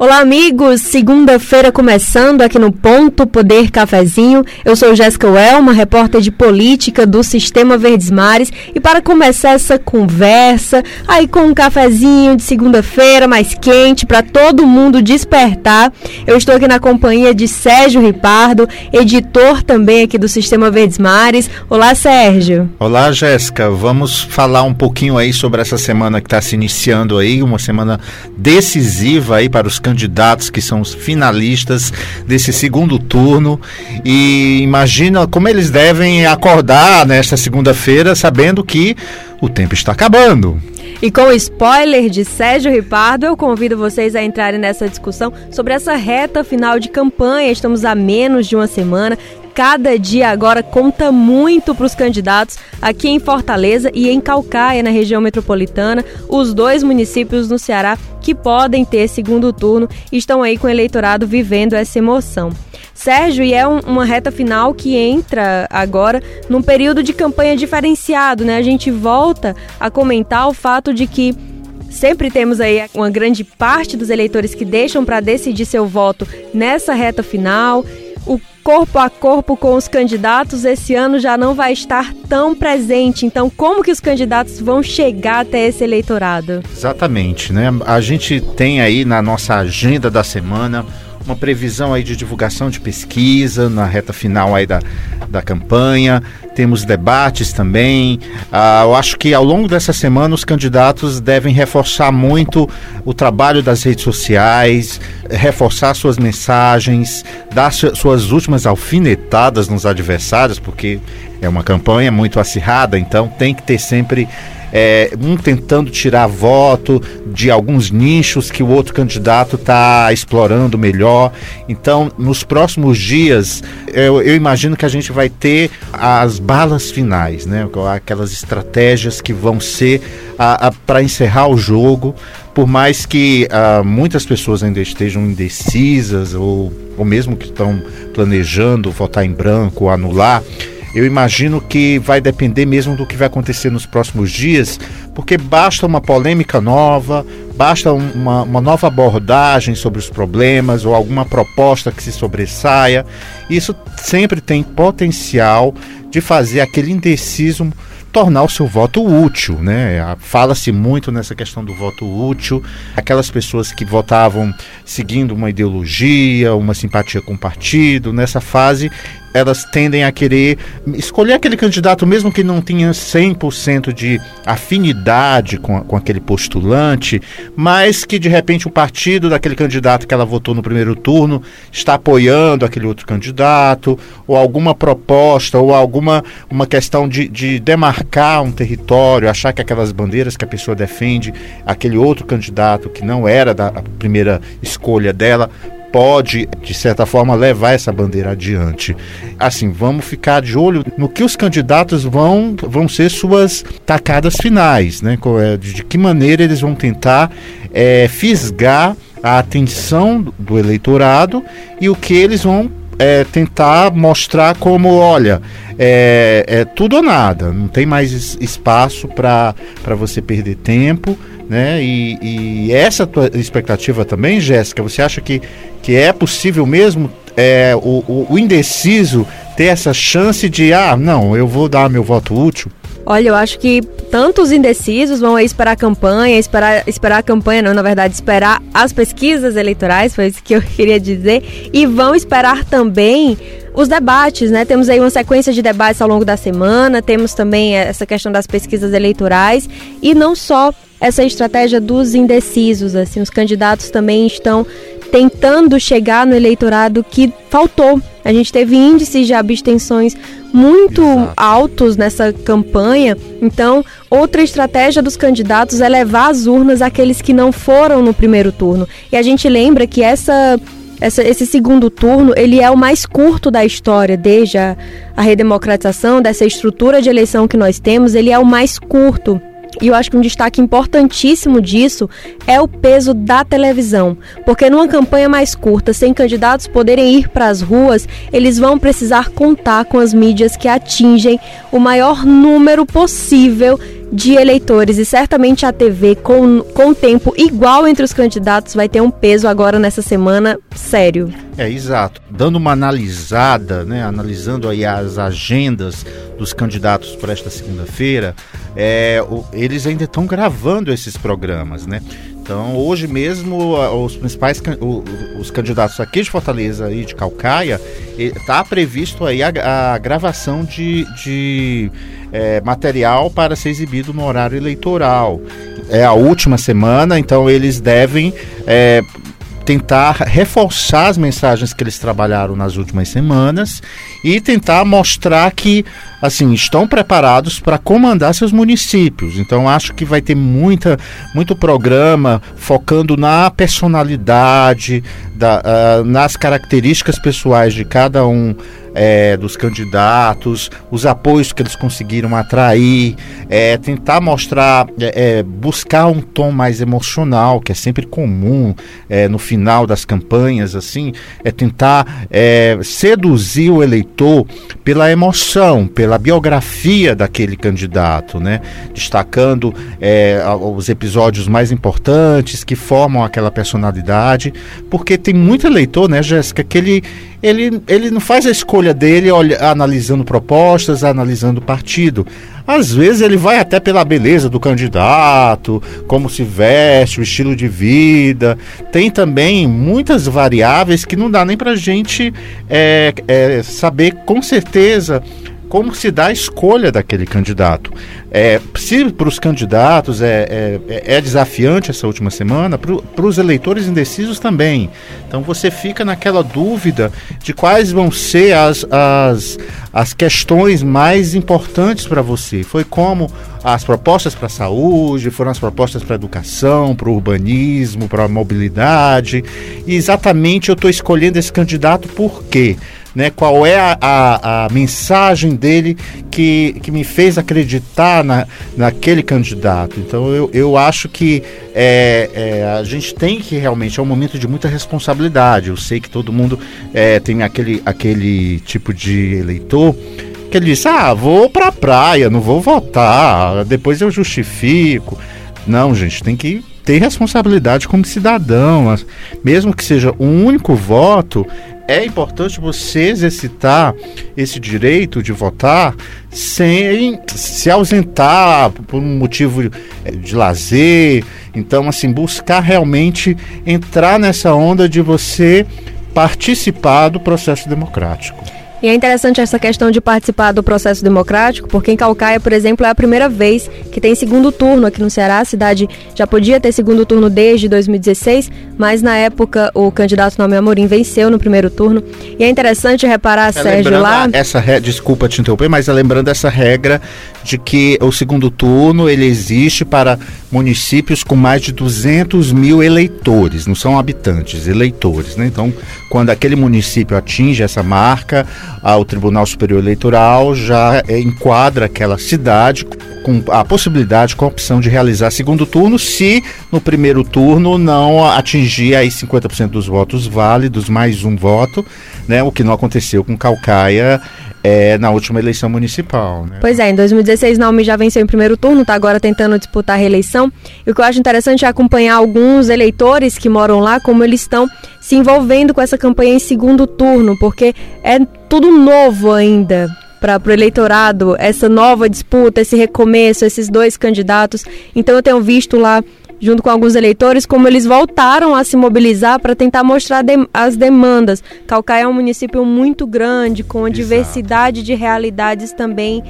Olá, amigos! Segunda-feira começando aqui no Ponto Poder Cafezinho. Eu sou Jéssica Welma, repórter de política do Sistema Verdes Mares. E para começar essa conversa, aí com um cafezinho de segunda-feira mais quente, para todo mundo despertar, eu estou aqui na companhia de Sérgio Ripardo, editor também aqui do Sistema Verdes Mares. Olá, Sérgio! Olá, Jéssica! Vamos falar um pouquinho aí sobre essa semana que está se iniciando aí, uma semana decisiva aí para os candidatos que são os finalistas desse segundo turno e imagina como eles devem acordar nesta segunda-feira sabendo que o tempo está acabando. E com spoiler de Sérgio Ripardo, eu convido vocês a entrarem nessa discussão sobre essa reta final de campanha. Estamos a menos de uma semana cada dia agora conta muito para os candidatos aqui em Fortaleza e em Calcaia, na região metropolitana, os dois municípios no Ceará que podem ter segundo turno estão aí com o eleitorado vivendo essa emoção. Sérgio, e é um, uma reta final que entra agora num período de campanha diferenciado, né? A gente volta a comentar o fato de que sempre temos aí uma grande parte dos eleitores que deixam para decidir seu voto nessa reta final. O corpo a corpo com os candidatos esse ano já não vai estar tão presente. Então, como que os candidatos vão chegar até esse eleitorado? Exatamente, né? A gente tem aí na nossa agenda da semana uma previsão aí de divulgação de pesquisa na reta final aí da, da campanha, temos debates também. Ah, eu acho que ao longo dessa semana os candidatos devem reforçar muito o trabalho das redes sociais, reforçar suas mensagens, dar suas últimas alfinetadas nos adversários, porque é uma campanha muito acirrada, então tem que ter sempre é, um tentando tirar voto de alguns nichos que o outro candidato está explorando melhor. Então, nos próximos dias, eu, eu, imagino que a gente vai ter as balas finais, né? aquelas estratégias que vão ser para encerrar o jogo. Por mais que uh, muitas pessoas ainda estejam indecisas ou, ou mesmo que estão planejando votar em branco anular, eu imagino que vai depender mesmo do que vai acontecer nos próximos dias, porque basta uma polêmica nova, basta uma, uma nova abordagem sobre os problemas ou alguma proposta que se sobressaia. Isso sempre tem potencial de fazer aquele indeciso tornar o seu voto útil, né? Fala-se muito nessa questão do voto útil, aquelas pessoas que votavam seguindo uma ideologia, uma simpatia com o partido, nessa fase elas tendem a querer escolher aquele candidato, mesmo que não tenha 100% de afinidade com, com aquele postulante, mas que de repente o partido daquele candidato que ela votou no primeiro turno está apoiando aquele outro candidato, ou alguma proposta, ou alguma uma questão de, de demarcar um território, achar que aquelas bandeiras que a pessoa defende, aquele outro candidato que não era da primeira escolha dela, pode, de certa forma, levar essa bandeira adiante. Assim, vamos ficar de olho no que os candidatos vão, vão ser suas tacadas finais, né? É, de que maneira eles vão tentar é, fisgar a atenção do eleitorado e o que eles vão é, tentar mostrar como, olha, é, é tudo ou nada, não tem mais espaço para você perder tempo, né? E, e essa tua expectativa também, Jéssica, você acha que, que é possível mesmo é, o, o, o indeciso ter essa chance de, ah, não, eu vou dar meu voto útil? Olha, eu acho que tanto os indecisos vão esperar a campanha, esperar, esperar a campanha, não, na verdade, esperar as pesquisas eleitorais, foi isso que eu queria dizer, e vão esperar também os debates, né? Temos aí uma sequência de debates ao longo da semana, temos também essa questão das pesquisas eleitorais e não só essa estratégia dos indecisos, assim, os candidatos também estão tentando chegar no eleitorado que faltou. A gente teve índices de abstenções muito Exato. altos nessa campanha. Então, outra estratégia dos candidatos é levar às urnas aqueles que não foram no primeiro turno. E a gente lembra que essa essa, esse segundo turno ele é o mais curto da história, desde a, a redemocratização dessa estrutura de eleição que nós temos, ele é o mais curto. E eu acho que um destaque importantíssimo disso é o peso da televisão. Porque numa campanha mais curta, sem candidatos poderem ir para as ruas, eles vão precisar contar com as mídias que atingem o maior número possível de eleitores e certamente a TV com, com tempo igual entre os candidatos vai ter um peso agora nessa semana sério. É, exato. Dando uma analisada, né, analisando aí as agendas dos candidatos para esta segunda-feira, é, eles ainda estão gravando esses programas, né? Então, hoje mesmo, os principais os candidatos aqui de Fortaleza e de Calcaia, está previsto aí a, a gravação de, de é, material para ser exibido no horário eleitoral. É a última semana, então eles devem é, tentar reforçar as mensagens que eles trabalharam nas últimas semanas e tentar mostrar que assim estão preparados para comandar seus municípios. Então acho que vai ter muita muito programa focando na personalidade, da, uh, nas características pessoais de cada um é, dos candidatos, os apoios que eles conseguiram atrair, é, tentar mostrar, é, é buscar um tom mais emocional, que é sempre comum é, no final das campanhas, assim, é tentar é, seduzir o eleitor pela emoção, pela biografia daquele candidato, né? Destacando os episódios mais importantes que formam aquela personalidade, porque tem muito eleitor, né, Jéssica, que ele ele, ele não faz a escolha dele olha, analisando propostas, analisando partido. Às vezes ele vai até pela beleza do candidato, como se veste, o estilo de vida. Tem também muitas variáveis que não dá nem para gente é, é, saber com certeza como se dá a escolha daquele candidato. É, se para os candidatos é, é, é, desafiante essa última semana, para os eleitores indecisos também. Então você fica naquela dúvida de quais vão ser as, as, as questões mais importantes para você. Foi como as propostas para a saúde, foram as propostas para a educação, para o urbanismo, para a mobilidade. E exatamente eu estou escolhendo esse candidato por quê? Né? Qual é a, a, a, mensagem dele que, que me fez acreditar na, naquele candidato. Então eu, eu acho que é, é, a gente tem que realmente, é um momento de muita responsabilidade. Eu sei que todo mundo é, tem aquele, aquele tipo de eleitor que ele diz, ah, vou pra praia, não vou votar, depois eu justifico. Não, gente, tem que ter responsabilidade como cidadão, mesmo que seja um único voto, é importante você exercitar esse direito de votar sem se ausentar por um motivo de lazer. Então, assim, buscar realmente entrar nessa onda de você participar do processo democrático. E é interessante essa questão de participar do processo democrático, porque em Calcaia, por exemplo, é a primeira vez que tem segundo turno aqui no Ceará. A cidade já podia ter segundo turno desde 2016, mas na época o candidato Nome Amorim venceu no primeiro turno. E é interessante reparar, é, Sérgio, lá. Essa re... Desculpa te interromper, mas é lembrando essa regra de que o segundo turno ele existe para municípios com mais de 200 mil eleitores, não são habitantes, eleitores. Né? Então, quando aquele município atinge essa marca, o Tribunal Superior Eleitoral já é, enquadra aquela cidade com a possibilidade, com a opção de realizar segundo turno, se no primeiro turno não atingir aí 50% dos votos válidos, mais um voto, né? O que não aconteceu com Calcaia é, na última eleição municipal. Né? Pois é, em 2016 Naomi já venceu em primeiro turno, está agora tentando disputar a reeleição. E o que eu acho interessante é acompanhar alguns eleitores que moram lá, como eles estão se envolvendo com essa campanha em segundo turno, porque é tudo novo ainda para o eleitorado, essa nova disputa, esse recomeço, esses dois candidatos. Então eu tenho visto lá junto com alguns eleitores, como eles voltaram a se mobilizar para tentar mostrar de, as demandas. Calcaia é um município muito grande, com uma Exato. diversidade de realidades também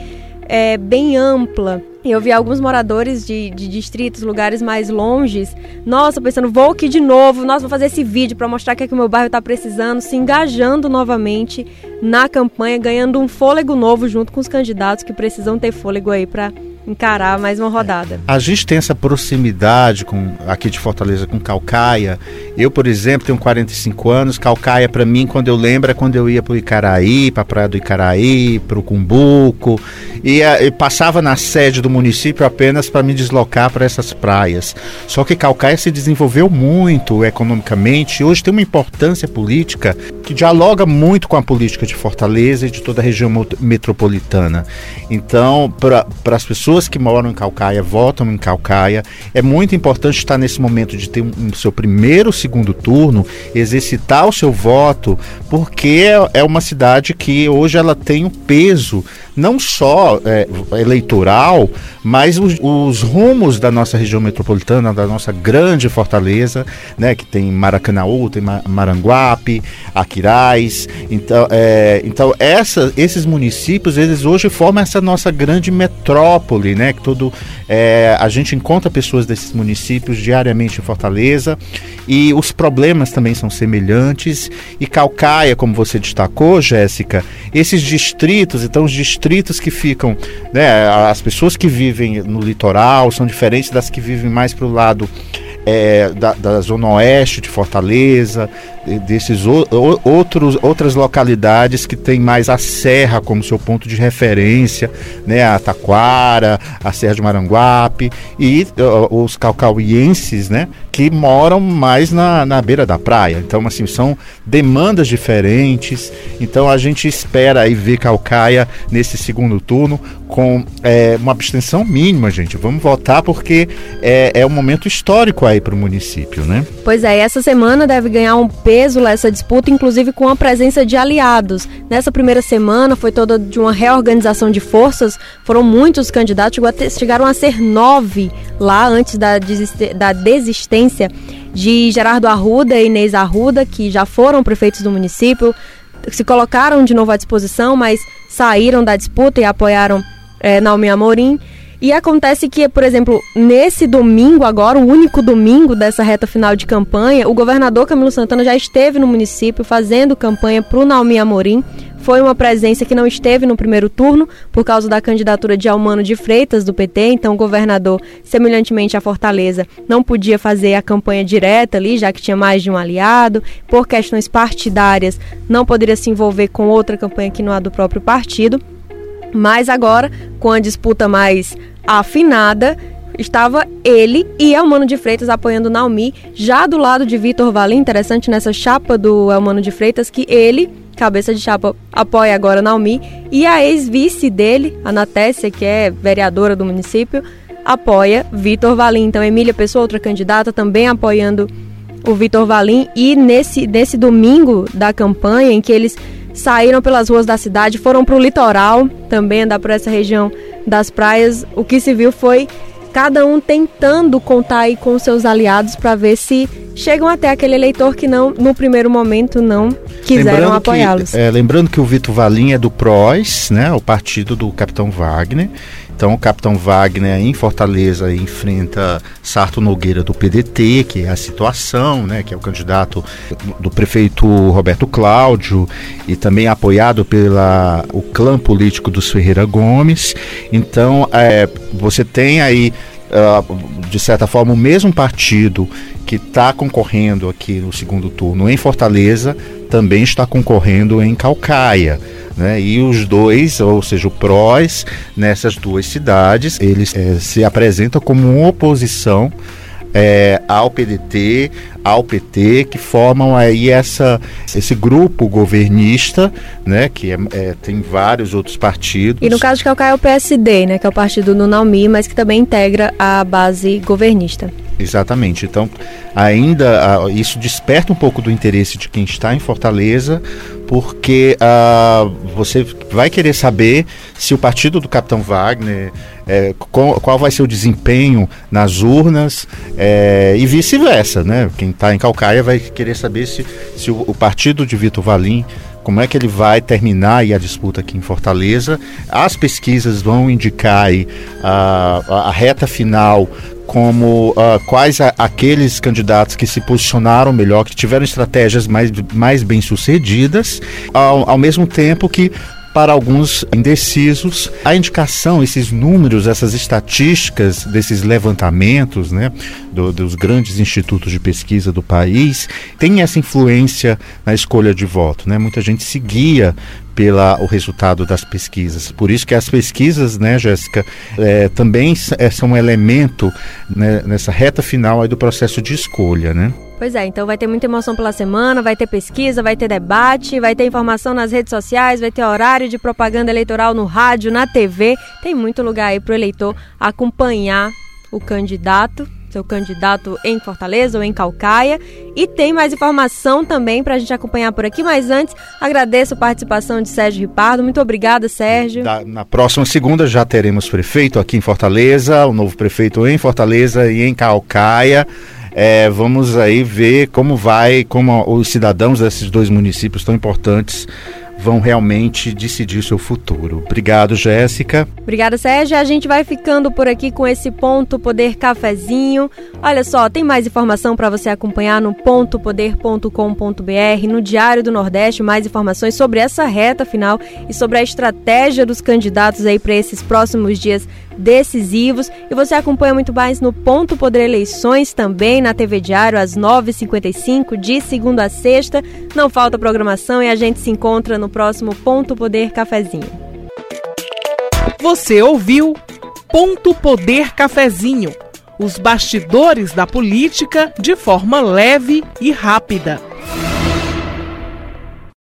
é, bem ampla. Eu vi alguns moradores de, de, distritos, lugares mais longes, nossa, pensando, vou aqui de novo, nossa, vou fazer esse vídeo para mostrar que, é que o meu bairro está precisando, se engajando novamente na campanha, ganhando um fôlego novo junto com os candidatos que precisam ter fôlego aí para encarar mais uma rodada. A gente tem essa proximidade com aqui de Fortaleza com Calcaia. Eu, por exemplo, tenho 45 anos. Calcaia, para mim, quando eu lembro, é quando eu ia para o Icaraí, para a Praia do Icaraí, para o Cumbuco. E, e, passava na sede do município apenas para me deslocar para essas praias. Só que Calcaia se desenvolveu muito economicamente. Hoje tem uma importância política que dialoga muito com a política de Fortaleza e de toda a região metropolitana. Então, para as pessoas que moram em Calcaia, votam em Calcaia, é muito importante estar nesse momento de ter um, um seu primeiro, segundo turno, exercitar o seu voto, porque é, é uma cidade que hoje ela tem um peso não só é, eleitoral, mas os, os, rumos da nossa região metropolitana, da nossa grande fortaleza, né, que tem Maracanaú, tem Maranguape, Aquiraz. Então, é, então essa, esses municípios, eles hoje formam essa nossa grande metrópole, né, que todo, é, a gente encontra pessoas desses municípios diariamente em Fortaleza e os problemas também são semelhantes. E Calcaia, como você destacou, Jéssica, esses distritos, então os distritos que ficam, né, as pessoas que vivem no litoral são diferentes das que vivem mais para o lado é, da, da, zona oeste de Fortaleza, desses o, outros, outras localidades que tem mais a serra como seu ponto de referência, né, a Taquara, a Serra de Maranguape e uh, os calcauienses, né, que moram mais na, na beira da praia. Então, assim, são demandas diferentes. Então, a gente espera aí ver Calcaia nesse segundo turno com é, uma abstenção mínima, gente. Vamos votar porque é, é um momento histórico aí para o município, né? Pois é, essa semana deve ganhar um peso essa disputa, inclusive com a presença de aliados. Nessa primeira semana foi toda de uma reorganização de forças, foram muitos candidatos, chegaram a ser nove lá antes da, da desistência de Gerardo Arruda e Inês Arruda, que já foram prefeitos do município, se colocaram de novo à disposição, mas saíram da disputa e apoiaram é, Naomi Amorim. E acontece que, por exemplo, nesse domingo agora, o único domingo dessa reta final de campanha, o governador Camilo Santana já esteve no município fazendo campanha para o Naomi Amorim. Foi uma presença que não esteve no primeiro turno por causa da candidatura de Almano de Freitas do PT, então o governador, semelhantemente à Fortaleza, não podia fazer a campanha direta ali, já que tinha mais de um aliado, por questões partidárias, não poderia se envolver com outra campanha que não a do próprio partido. Mas agora, com a disputa mais afinada, estava ele e Elmano de Freitas apoiando Naomi, já do lado de Vitor Valim, interessante nessa chapa do Elmano de Freitas, que ele, cabeça de chapa, apoia agora Naomi, e a ex-vice dele, a Natécia, que é vereadora do município, apoia Vitor Valim. Então, Emília Pessoa, outra candidata, também apoiando o Vitor Valim, e nesse, nesse domingo da campanha, em que eles saíram pelas ruas da cidade, foram para o litoral, também andar por essa região das praias. O que se viu foi cada um tentando contar aí com seus aliados para ver se chegam até aquele eleitor que não, no primeiro momento, não quiseram apoiá-los. É, lembrando que o Vitor Valim é do PROS, né, o partido do Capitão Wagner. Então, o capitão Wagner em Fortaleza enfrenta Sarto Nogueira do PDT, que é a situação, né, que é o candidato do prefeito Roberto Cláudio e também apoiado pela o clã político dos Ferreira Gomes. Então, é, você tem aí Uh, de certa forma, o mesmo partido que está concorrendo aqui no segundo turno em Fortaleza também está concorrendo em Calcaia. Né? E os dois, ou seja, o PROS, nessas duas cidades, eles é, se apresentam como uma oposição é, ao PDT, ao PT, que formam aí essa, esse grupo governista, né, que é, é, tem vários outros partidos. E no caso de Calcaia é o PSD, né, que é o partido do Naumi, mas que também integra a base governista. Exatamente. Então, ainda uh, isso desperta um pouco do interesse de quem está em Fortaleza, porque uh, você vai querer saber se o partido do Capitão Wagner, é, qual, qual, vai ser o desempenho nas urnas é, e vice-versa, né? Quem está em Calcaia vai querer saber se, se o, o partido de Vitor Valim como é que ele vai terminar a disputa aqui em Fortaleza. As pesquisas vão indicar aí, a, a, reta final como uh, quais a, aqueles candidatos que se posicionaram melhor, que tiveram estratégias mais, mais bem sucedidas, ao, ao mesmo tempo que para alguns indecisos. A indicação, esses números, essas estatísticas desses levantamentos, né, do, dos grandes institutos de pesquisa do país, tem essa influência na escolha de voto, né? Muita gente seguia pela o resultado das pesquisas. Por isso que as pesquisas, né, Jéssica, é, também é, são um elemento né, nessa reta final do processo de escolha, né? Pois é, então vai ter muita emoção pela semana, vai ter pesquisa, vai ter debate, vai ter informação nas redes sociais, vai ter horário de propaganda eleitoral no rádio, na TV. Tem muito lugar aí para o eleitor acompanhar o candidato seu candidato em Fortaleza ou em Calcaia. E tem mais informação também para a gente acompanhar por aqui. Mas antes, agradeço a participação de Sérgio Ripardo. Muito obrigada, Sérgio. Da, na próxima segunda já teremos prefeito aqui em Fortaleza, o novo prefeito em Fortaleza e em Calcaia. É, vamos aí ver como vai, como os cidadãos desses dois municípios tão importantes vão realmente decidir seu futuro. Obrigado, Jéssica. Obrigada, Sérgio. A gente vai ficando por aqui com esse Ponto Poder Cafezinho. Olha só, tem mais informação para você acompanhar no pontopoder.com.br, no Diário do Nordeste, mais informações sobre essa reta final e sobre a estratégia dos candidatos aí para esses próximos dias decisivos. E você acompanha muito mais no Ponto Poder Eleições também na TV Diário às 9h55 de segunda a sexta. Não falta programação e a gente se encontra no próximo Ponto Poder Cafezinho. Você ouviu Ponto Poder Cafezinho. Os bastidores da política de forma leve e rápida.